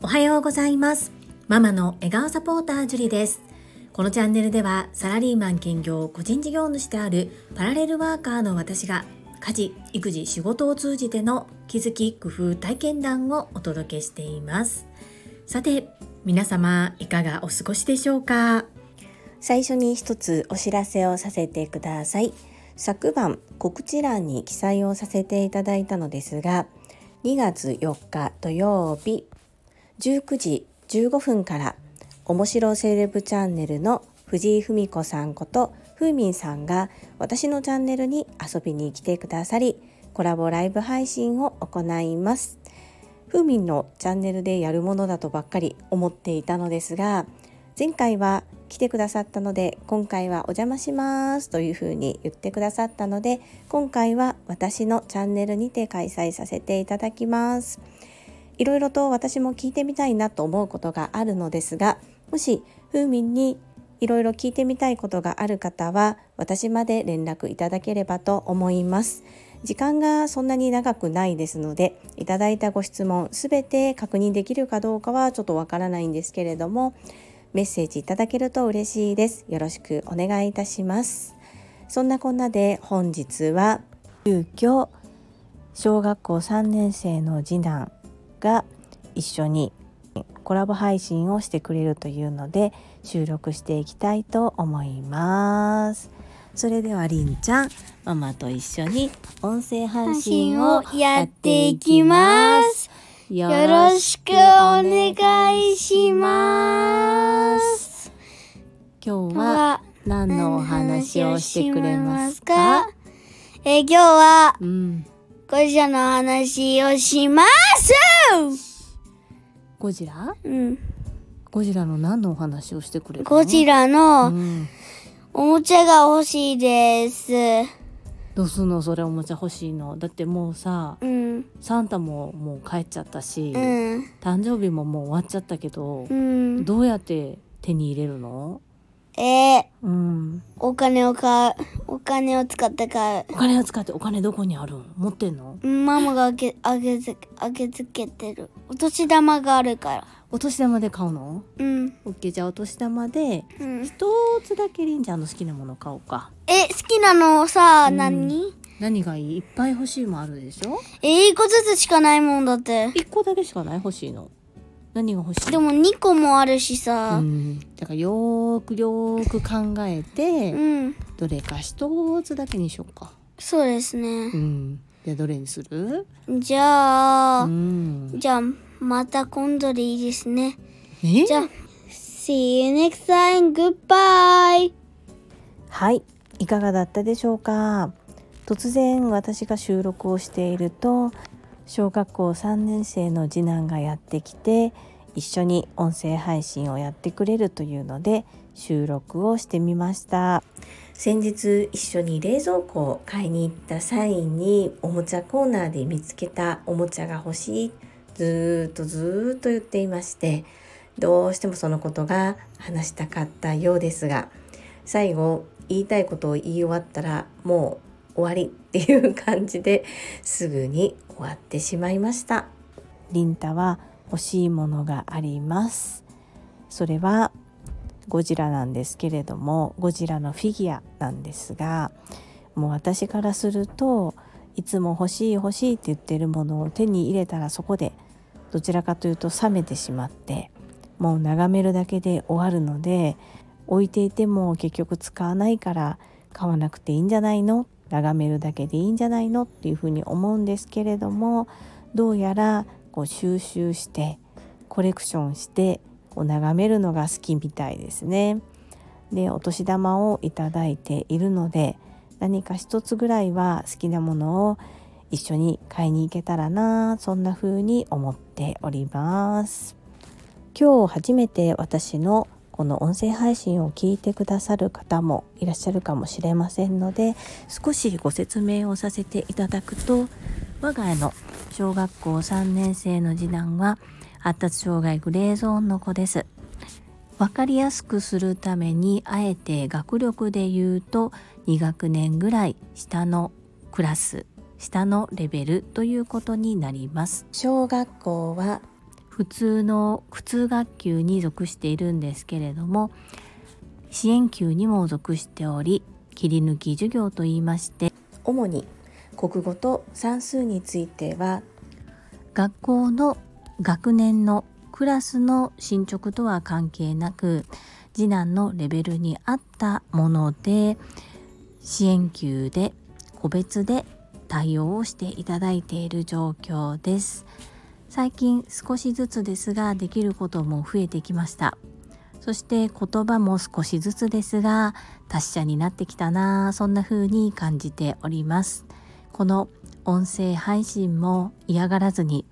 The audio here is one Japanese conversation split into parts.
おはようございます。ママの笑顔サポータージュリです。このチャンネルではサラリーマン兼業個人事業主であるパラレルワーカーの私が家事育児仕事を通じての気づき工夫体験談をお届けしています。さて皆様いかがお過ごしでしょうか？最初に一つお知らせをさせてください。昨晩告知欄に記載をさせていただいたのですが2月4日土曜日19時15分から面白セレブチャンネルの藤井文子さんことふーみんさんが私のチャンネルに遊びに来てくださりコラボライブ配信を行います。ふーみんのチャンネルでやるものだとばっかり思っていたのですが前回は来てくださったので今回はお邪魔しますというふうに言ってくださったので今回は私のチャンネルにて開催させていただきます。いろいろと私も聞いてみたいなと思うことがあるのですがもしふーみんにいろいろ聞いてみたいことがある方は私まで連絡いただければと思います。時間がそんなに長くないですのでいただいたご質問すべて確認できるかどうかはちょっとわからないんですけれどもメッセージいただけると嬉しいです。よろしくお願いいたします。そんなこんなで本日は急遽小学校3年生の次男が一緒にコラボ配信をしてくれるというので収録していきたいと思います。それではりんちゃんママと一緒に音声配信をやっていきます。よろしくお願いします。今日は何のお話をしてくれますか？え今日は、うん、ゴジラの話をします。ゴジラ？うん。ゴジラの何のお話をしてくれるの？ゴジラの、おもちゃが欲しいです。どうすんの？それおもちゃ欲しいの？だってもうさ、うん、サンタももう帰っちゃったし、うん、誕生日ももう終わっちゃったけど、うん、どうやって手に入れるの？えー、うん、お金を買うお金を使って買う。お金を使ってお金どこにある持ってんの？ママがあげあげずあげつけてる。お年玉があるから。お年玉で買うの？うん。オッケー。じゃあお年玉で一つだけりんちゃんの好きなもの買おうか。え好きなのさ、うん、何？何がいい？いっぱい欲しいもあるでしょ？え一個ずつしかないもんだって。一個だけしかない欲しいの。何が欲しい？でも2個もあるしさ、うん、だからよーくよーく考えて、うん、どれか一つだけにしようか。そうですね。うん。じゃあどれにする？じゃあ、うん、じゃあまた今度でいいですね。え？じゃあ、See you next time. Goodbye. はい、いかがだったでしょうか？突然私が収録をしていると小学校3年生の次男がやってきて一緒に音声配信をやってくれるというので収録をしてみました。先日一緒に冷蔵庫を買いに行った際におもちゃコーナーで見つけたおもちゃが欲しいずっとずっと言っていましてどうしてもそのことが話したかったようですが最後言いたいことを言い終わったらもう終わりっていう感じですぐに終わってしまいました。リンタは欲しいものがあります。それはゴジラなんですけれどもゴジラのフィギュアなんですがもう私からするといつも欲しい欲しいって言ってるものを手に入れたらそこでどちらかというと冷めてしまってもう眺めるだけで終わるので置いていても結局使わないから買わなくていいんじゃないの眺めるだけでいいんじゃないのっていうふうに思うんですけれどもどうやらこう収集してコレクションしてこう眺めるのが好きみたいですね。でお年玉をいただいているので何か一つぐらいは好きなものを一緒に買いに行けたらなそんな風に思っております今日初めて私のこの音声配信を聞いてくださる方もいらっしゃるかもしれませんので少しご説明をさせていただくと我が家の小学校3年生の次男は発達障害グレーゾーンの子です。分かりやすくするためにあえて学力で言うと2学年ぐらい下のクラス下のレベルということになります。小学校は普通の普通学級に属しているんですけれども支援級にも属しており切り抜き授業といいまして主に国語と算数については学校の学年のクラスの進捗とは関係なく次男のレベルに合ったもので支援級で個別で対応をしていただいている状況です最近少しずつですができることも増えてきました。そして言葉も少しずつですが達者になってきたなそんな風に感じております。この音声配信も嫌がらずに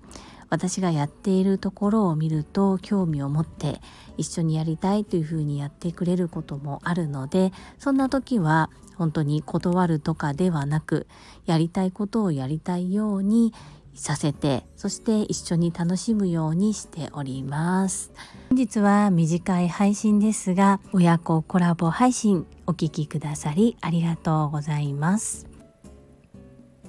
私がやっているところを見ると興味を持って一緒にやりたいというふうにやってくれることもあるのでそんな時は本当に断るとかではなくやりたいことをやりたいようにさせてそして一緒に楽しむようにしております本日は短い配信ですが親子コラボ配信お聴きくださりありがとうございます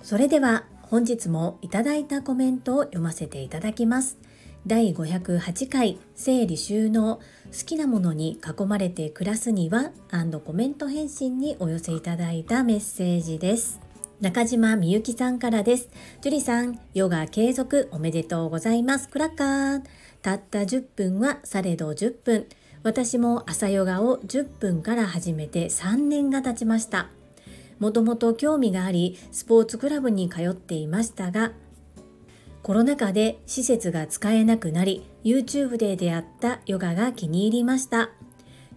それでは本日もいただいたコメントを読ませていただきます。第508回整理収納好きなものに囲まれて暮らすにはコメント返信にお寄せいただいたメッセージです。中島みゆきさんからです。樹里さん、ヨガ継続おめでとうございます。クラッカー。たった10分はされど10分。私も朝ヨガを10分から始めて3年が経ちました。もともと興味がありスポーツクラブに通っていましたがコロナ禍で施設が使えなくなり YouTube で出会ったヨガが気に入りました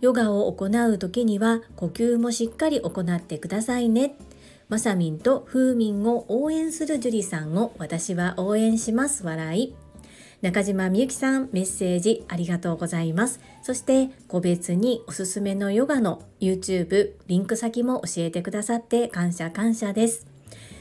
ヨガを行う時には呼吸もしっかり行ってくださいねまさみんとふうみんを応援する樹里さんを私は応援します笑い中島みゆきさんメッセージありがとうございます。そして個別におすすめのヨガの YouTube リンク先も教えてくださって感謝感謝です。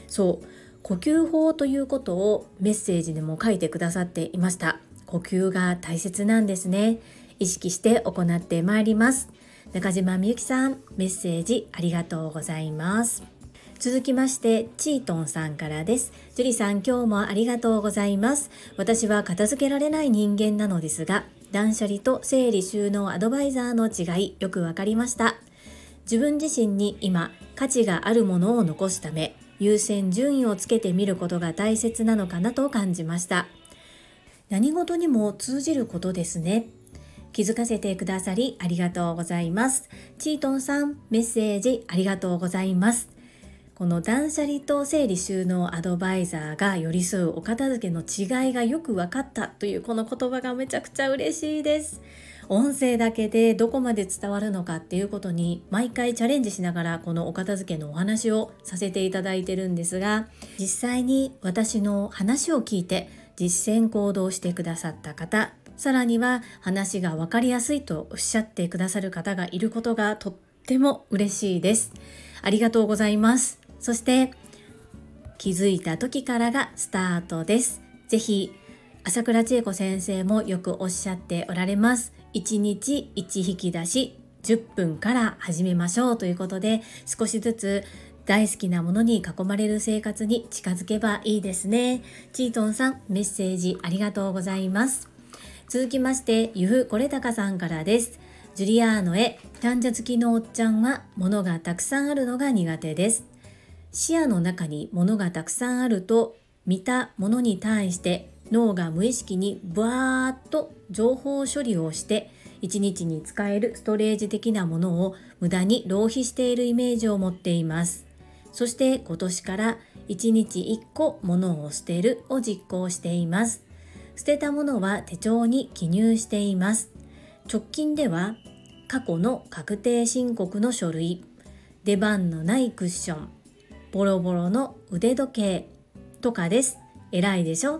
そう、呼吸法ということをメッセージでも書いてくださっていました。呼吸が大切なんですね。意識して行ってまいります。中島みゆきさん、メッセージありがとうございます。続きまして、チートンさんからです。ジュリさん、今日もありがとうございます。私は片付けられない人間なのですが、断捨離と整理収納アドバイザーの違い、よくわかりました。自分自身に今、価値があるものを残すため、優先順位をつけてみることが大切なのかなと感じました。何事にも通じることですね。気づかせてくださりありがとうございます。チートンさん、メッセージありがとうございます。この断捨離と整理収納アドバイザーが寄り添うお片付けの違いがよく分かったというこの言葉がめちゃくちゃ嬉しいです。音声だけでどこまで伝わるのかっていうことに毎回チャレンジしながらこのお片付けのお話をさせていただいてるんですが実際に私の話を聞いて実践行動してくださった方さらには話が分かりやすいとおっしゃってくださる方がいることがとっても嬉しいです。ありがとうございます。そして気づいた時からがスタートです。ぜひ朝倉千恵子先生もよくおっしゃっておられます。1日1引き出し10分から始めましょうということで少しずつ大好きなものに囲まれる生活に近づけばいいですね。チートンさんメッセージありがとうございます。続きまして、ゆふこれたかさんからです。ジュリアーノへ、患者付きのおっちゃんは物がたくさんあるのが苦手です。視野の中に物がたくさんあると見たものに対して脳が無意識にバーッと情報処理をして1日に使えるストレージ的なものを無駄に浪費しているイメージを持っています。そして今年から1日1個物を捨てるを実行しています。捨てたものは手帳に記入しています。直近では過去の確定申告の書類出番のないクッションボロボロの腕時計とかです。偉いでしょ？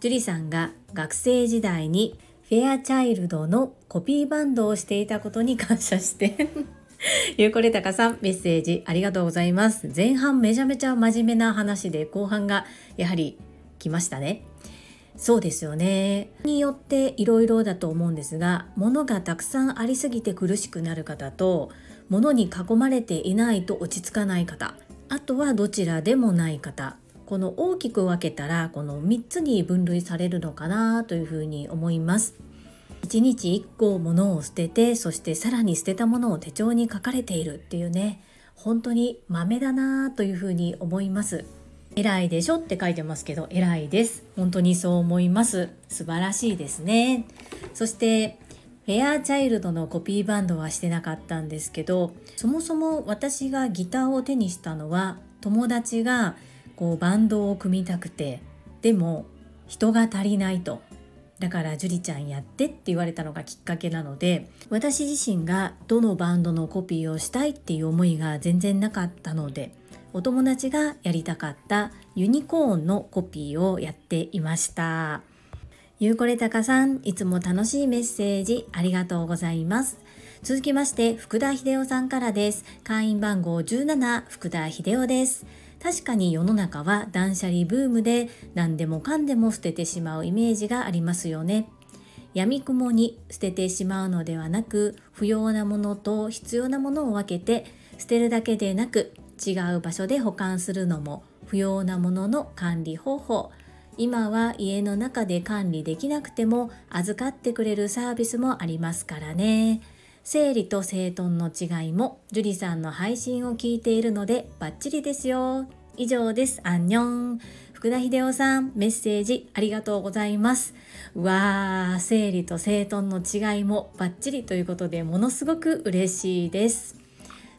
樹里さんが学生時代にフェアチャイルドのコピーバンドをしていたことに感謝して ゆうこれたかさんメッセージありがとうございます。前半めちゃめちゃ真面目な話で後半がやはり来ましたね。そうですよね。によっていろいろだと思うんですが、物がたくさんありすぎて苦しくなる方と、物に囲まれていないと落ち着かない方、あとはどちらでもない方。この大きく分けたらこの3つに分類されるのかなというふうに思います。1日1個物を捨ててそしてさらに捨てたものを手帳に書かれているっていうね。本当に豆だなというふうに思います。偉いでしょって書いてますけど偉いです。本当にそう思います。素晴らしいですね。そしてフェアチャイルドのコピーバンドはしてなかったんですけどそもそも私がギターを手にしたのは友達がこうバンドを組みたくてでも人が足りないと。だから樹里ちゃんやってって言われたのがきっかけなので私自身がどのバンドのコピーをしたいっていう思いが全然なかったのでお友達がやりたかったユニコーンのコピーをやっていました。ゆうこれたかさんいつも楽しいメッセージありがとうございます。続きまして福田秀夫さんからです。会員番号17福田秀夫です。確かに世の中は断捨離ブームで何でもかんでも捨ててしまうイメージがありますよね。闇雲に捨ててしまうのではなく不要なものと必要なものを分けて捨てるだけでなく違う場所で保管するのも不要なものの管理方法。今は家の中で管理できなくても預かってくれるサービスもありますからね。整理と整頓の違いも樹里さんの配信を聞いているのでバッチリですよ。以上です。アンニョン。福田秀夫さん、メッセージありがとうございます。わー、整理と整頓の違いもバッチリということで、ものすごく嬉しいです。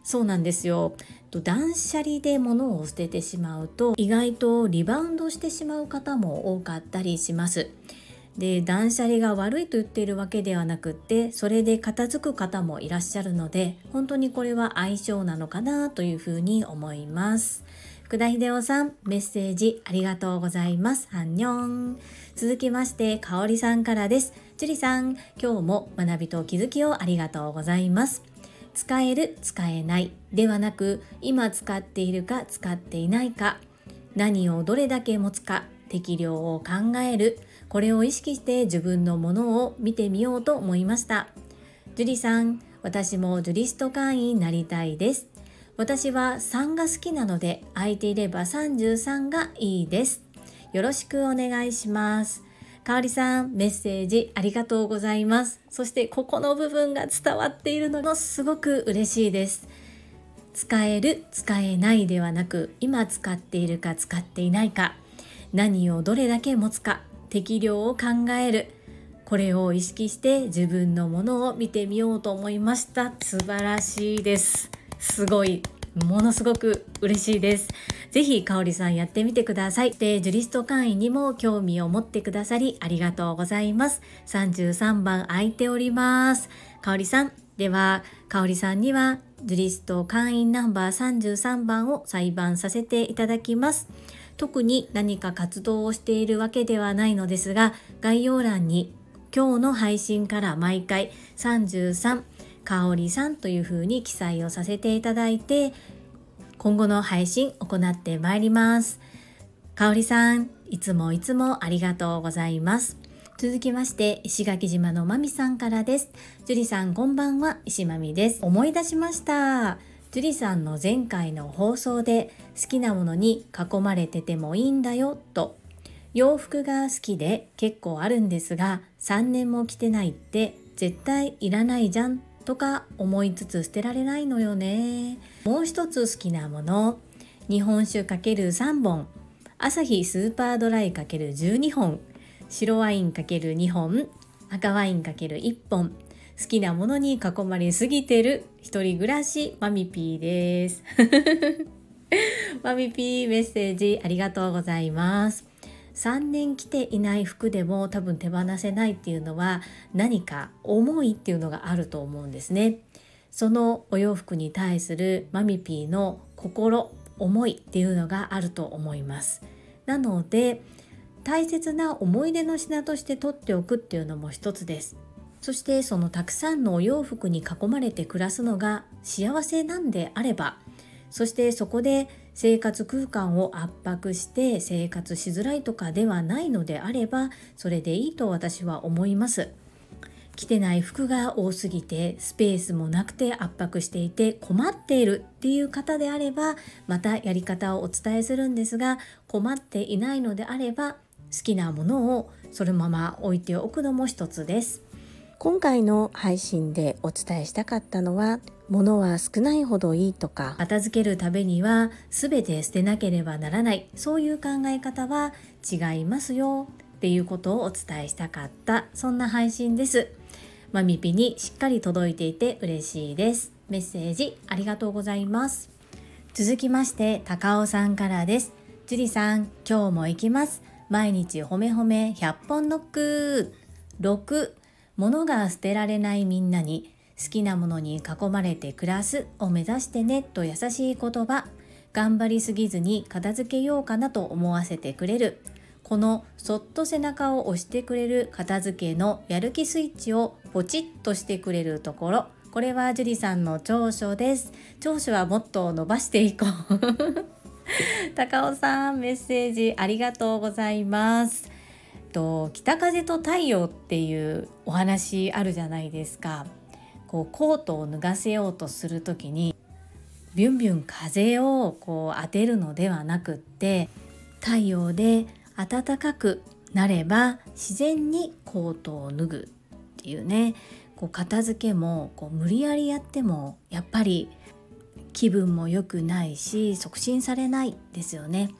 そうなんですよ。と断捨離で物を捨ててしまうと意外とリバウンドしてしまう方も多かったりします。で断捨離が悪いと言っているわけではなくってそれで片付く方もいらっしゃるので本当にこれは相性なのかなというふうに思います。福田秀夫さんメッセージありがとうございます。ハンニョン。続きまして香里さんからです。樹里さん今日も学びと気づきをありがとうございます。使える使えないではなく今使っているか使っていないか何をどれだけ持つか適量を考えるこれを意識して自分のものを見てみようと思いました。樹里さん私もジュリスト会員になりたいです。私は3が好きなので空いていれば33がいいです。よろしくお願いします。かおりさんメッセージありがとうございます。そしてここの部分が伝わっているのもすごく嬉しいです。使える使えないではなく今使っているか使っていないか。何をどれだけ持つか適量を考える。これを意識して自分のものを見てみようと思いました。素晴らしいです。すごい。ものすごく嬉しいです。ぜひかおりさんやってみてください。でジュリスト会員にも興味を持ってくださりありがとうございます。33番空いております。かおりさんではかおりさんにはジュリスト会員ナンバー33番を裁判させていただきます。特に何か活動をしているわけではないのですが概要欄に今日の配信から毎回33かおりさんというふうに記載をさせていただいて今後の配信行ってまいります。かおりさんいつもいつもありがとうございます。続きまして石垣島のまみさんからです。樹里さんこんばんは。石まみです。思い出しました。樹里さんの前回の放送で好きなものに囲まれててもいいんだよと。洋服が好きで結構あるんですが3年も着てないって絶対いらないじゃんとか思いつつ捨てられないのよね。もう一つ好きなもの。日本酒 ×3 本。朝日スーパードライ ×12 本。白ワイン ×2 本。赤ワイン ×1 本。好きなものに囲まれすぎてる。一人暮らし。マミピーです。マミピーメッセージありがとうございます。3年着ていない服でも多分手放せないっていうのは何か思いっていうのがあると思うんですね。そのお洋服に対するマミピーの心思いっていうのがあると思います。なので大切な思い出の品として取っておくっていうのも一つです。そしてそのたくさんのお洋服に囲まれて暮らすのが幸せなんであればそしてそこで生活空間を圧迫して生活しづらいとかではないのであればそれでいいと私は思います。着てない服が多すぎてスペースもなくて圧迫していて困っているっていう方であればまたやり方をお伝えするんですが困っていないのであれば好きなものをそのまま置いておくのも一つです。今回の配信でお伝えしたかったのは物は少ないほどいいとか片付けるためには全て捨てなければならないそういう考え方は違いますよっていうことをお伝えしたかったそんな配信ですマミピにしっかり届いていて嬉しいです。メッセージありがとうございます。続きまして、高尾さんからです。樹里さん、今日も行きます。毎日褒め褒め100本ノック。6、物が捨てられないみんなに好きなものに囲まれて暮らすを目指してねと優しい言葉。頑張りすぎずに片付けようかなと思わせてくれる。このそっと背中を押してくれる片付けのやる気スイッチをポチッとしてくれるところ。これは樹里さんの長所です。長所はもっと伸ばしていこう。高尾さんメッセージありがとうございます。と北風と太陽っていうお話あるじゃないですか。こうコートを脱がせようとする時にビュンビュン風をこう当てるのではなくって太陽で暖かくなれば自然にコートを脱ぐっていうねこう片付けもこう無理やりやってもやっぱり気分も良くないし促進されないですよね。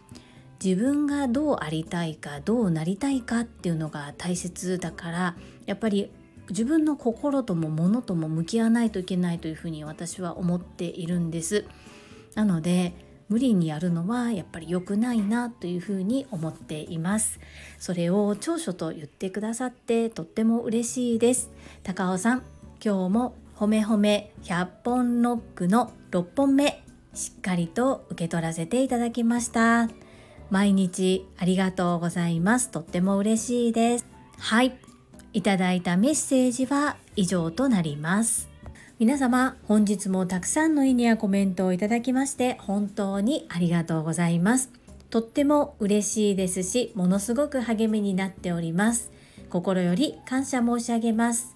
自分がどうありたいかどうなりたいかっていうのが大切だからやっぱり自分の心とも物とも向き合わないといけないというふうに私は思っているんです。なので無理にやるのはやっぱり良くないなというふうに思っています。それを長所と言ってくださってとっても嬉しいです。高尾さん今日も褒め褒め100本ノックの6本目しっかりと受け取らせていただきました。毎日ありがとうございます。とっても嬉しいです。はい。いただいたメッセージは以上となります皆様、本日もたくさんの意味やコメントをいただきまして本当にありがとうございます。とっても嬉しいですし、ものすごく励みになっております。心より感謝申し上げます。